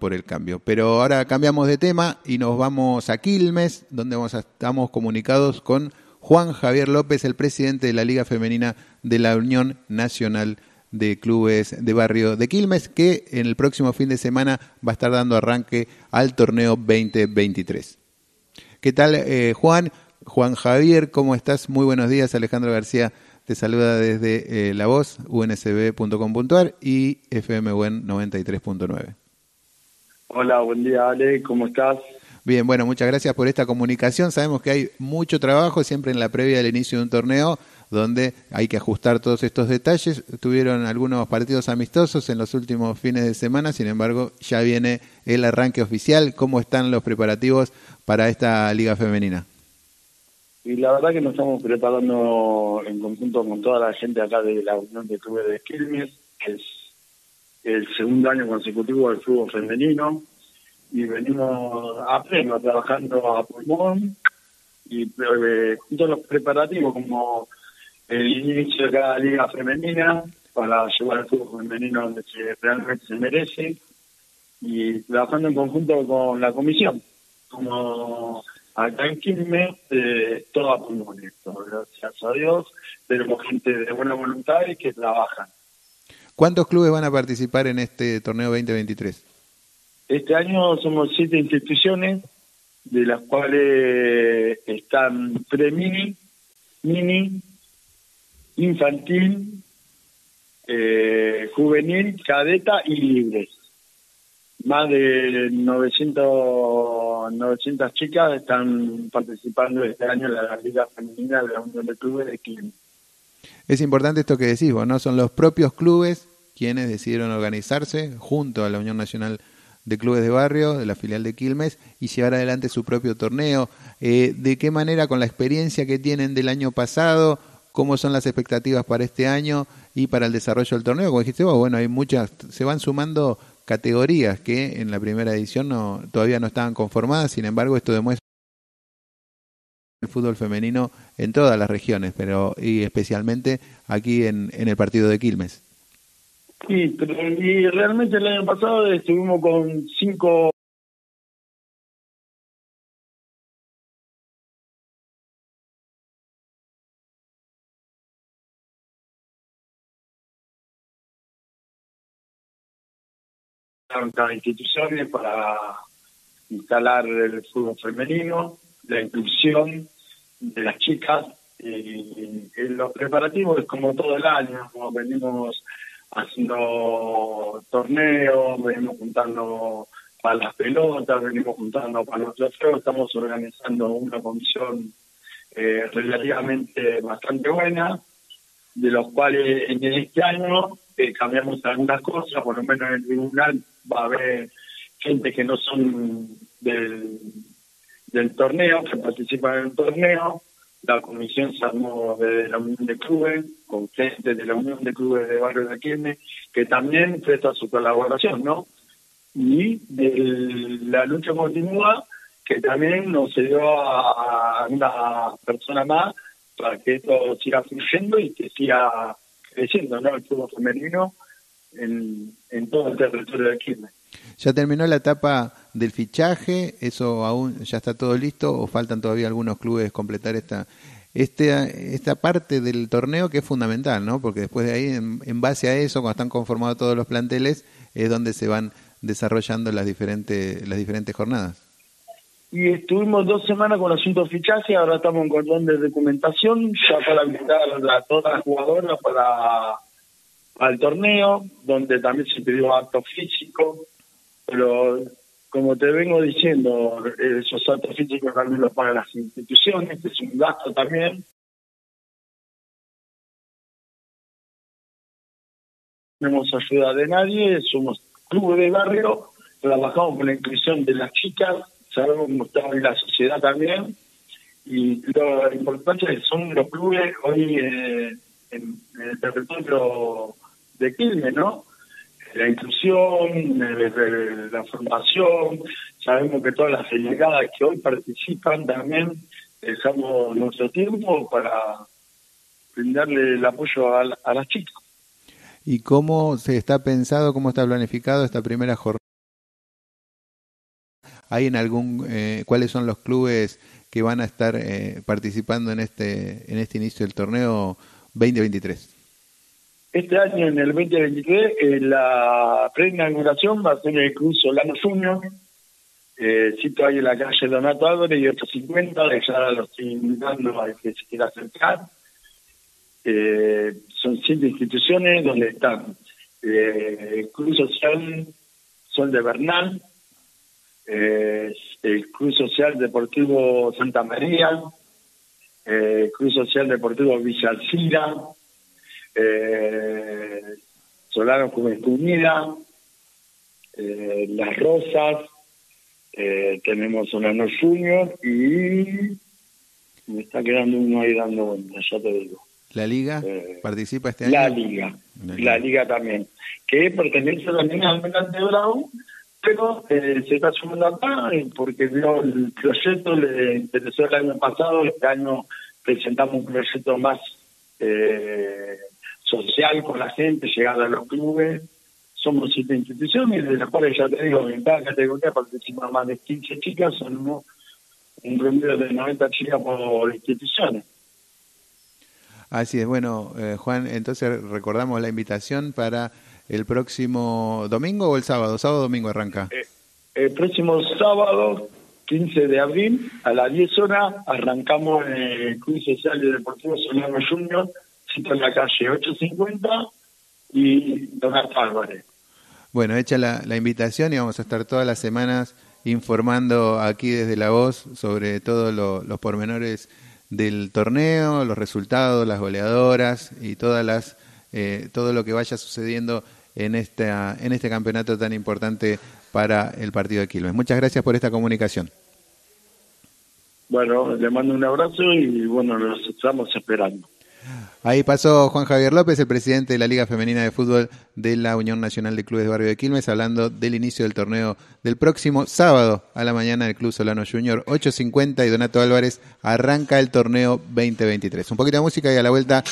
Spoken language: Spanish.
por el cambio. Pero ahora cambiamos de tema y nos vamos a Quilmes, donde estamos comunicados con Juan Javier López, el presidente de la Liga Femenina de la Unión Nacional de Clubes de Barrio de Quilmes, que en el próximo fin de semana va a estar dando arranque al torneo 2023. ¿Qué tal, eh, Juan? Juan Javier, ¿cómo estás? Muy buenos días. Alejandro García te saluda desde eh, La Voz, unsb.com.ar y FMWen 93.9. Hola, buen día, Ale. ¿Cómo estás? Bien, bueno, muchas gracias por esta comunicación. Sabemos que hay mucho trabajo siempre en la previa del inicio de un torneo donde hay que ajustar todos estos detalles. Tuvieron algunos partidos amistosos en los últimos fines de semana, sin embargo, ya viene el arranque oficial. ¿Cómo están los preparativos para esta liga femenina? Y la verdad que nos estamos preparando en conjunto con toda la gente acá de la Unión de Clubes de Quilmes, que es el segundo año consecutivo del fútbol femenino y venimos a pleno trabajando a pulmón y eh, todos los preparativos como el inicio de cada liga femenina para llevar al fútbol femenino donde se, realmente se merece y trabajando en conjunto con la comisión. Como acá en Quilmes eh, todo a pulmón esto gracias a Dios. Tenemos gente de buena voluntad y que trabajan ¿Cuántos clubes van a participar en este torneo 2023? Este año somos siete instituciones, de las cuales están pre-mini, mini, infantil, eh, juvenil, cadeta y libres. Más de 900, 900 chicas están participando este año en la Liga Femenina de la Unión de Clubes de Quilmes. Es importante esto que decís vos, ¿no? Son los propios clubes quienes decidieron organizarse junto a la Unión Nacional de clubes de barrio, de la filial de Quilmes, y llevar adelante su propio torneo. Eh, ¿De qué manera, con la experiencia que tienen del año pasado, cómo son las expectativas para este año y para el desarrollo del torneo? Como dijiste vos, bueno, hay muchas, se van sumando categorías que en la primera edición no, todavía no estaban conformadas, sin embargo, esto demuestra el fútbol femenino en todas las regiones, pero y especialmente aquí en, en el partido de Quilmes. Sí, pero y realmente el año pasado estuvimos con cinco instituciones para instalar el fútbol femenino, la inclusión de las chicas y, los preparativos es como todo el año, como venimos haciendo torneos, venimos juntando para las pelotas, venimos juntando para los trofeos, estamos organizando una comisión eh, relativamente bastante buena, de los cuales en este año eh, cambiamos algunas cosas, por lo menos en el tribunal va a haber gente que no son del, del torneo, que participan en el torneo, la comisión se armó de la Unión de Clubes, con gente de la Unión de Clubes de Barrio de Quilmes, que también presta su colaboración, ¿no? Y la lucha continua, que también nos dio a una persona más para que esto siga fluyendo y que siga creciendo, ¿no? El fútbol femenino en, en todo el territorio de Quilmes. ¿Ya terminó la etapa del fichaje? ¿Eso aún ya está todo listo o faltan todavía algunos clubes completar esta, este, esta parte del torneo que es fundamental, ¿no? Porque después de ahí, en, base a eso, cuando están conformados todos los planteles, es donde se van desarrollando las diferentes, las diferentes jornadas. Y estuvimos dos semanas con asuntos fichaje, ahora estamos en cordón de documentación, ya para invitar a todas las jugadoras para al torneo, donde también se pidió acto físico, pero como te vengo diciendo, esos actos físicos también los pagan las instituciones, es un gasto también. No tenemos ayuda de nadie, somos club de barrio, trabajamos con la inclusión de las chicas, sabemos cómo está la sociedad también, y lo importante son los clubes hoy eh, en, en el territorio de Quilmes, ¿no? La inclusión, la formación, sabemos que todas las delegadas que hoy participan también dejamos nuestro tiempo para brindarle el apoyo a, a las chicas. ¿Y cómo se está pensado, cómo está planificado esta primera jornada? ¿Hay en algún, eh, cuáles son los clubes que van a estar eh, participando en este, en este inicio del torneo 2023? Este año, en el 2023, eh, la preinauguración va a ser el Cruz Solano Junior. Eh, cito ahí en la calle Donato Álvarez y 850, ya lo estoy invitando a que se quiera acercar. Eh, son siete instituciones donde están eh, Cruz Social Sol de Bernal, eh, el Cruz Social Deportivo Santa María, eh, Cruz Social Deportivo Villa Alcira, eh, Solano Unida, eh, Las Rosas, eh, tenemos Solano Junior y me está quedando uno ahí dando vueltas, ya te digo. ¿La Liga Eh, participa este año? La Liga, La la Liga. También, que pertenece también al Almirante Bravo, pero eh, se está sumando acá porque vio el proyecto, le interesó el año pasado, este año presentamos un proyecto más eh, social con la gente, llegando a los clubes. Somos siete instituciones, de las cuales ya te digo, en cada categoría participan más de 15 chicas, son uno- un promedio de 90 chicas por instituciones. Así es, bueno, eh, Juan, entonces recordamos la invitación para el próximo domingo o el sábado, sábado o domingo arranca. El próximo sábado, 15 de abril, a las 10 horas, arrancamos el Club Social y Deportivo Solano Junior, cita en la calle 850 y Donato Álvarez. Bueno, hecha la, la invitación y vamos a estar todas las semanas informando aquí desde La Voz sobre todos lo- los pormenores del torneo, los resultados, las goleadoras y todas las eh, todo lo que vaya sucediendo en esta en este campeonato tan importante para el partido de Quilmes. Muchas gracias por esta comunicación. Bueno, le mando un abrazo y bueno, los estamos esperando. Ahí pasó Juan Javier López, el presidente de la Liga Femenina de Fútbol de la Unión Nacional de Clubes de Barrio de Quilmes, hablando del inicio del torneo del próximo sábado a la mañana del Club Solano Junior 8.50 y Donato Álvarez arranca el torneo 2023. Un poquito de música y a la vuelta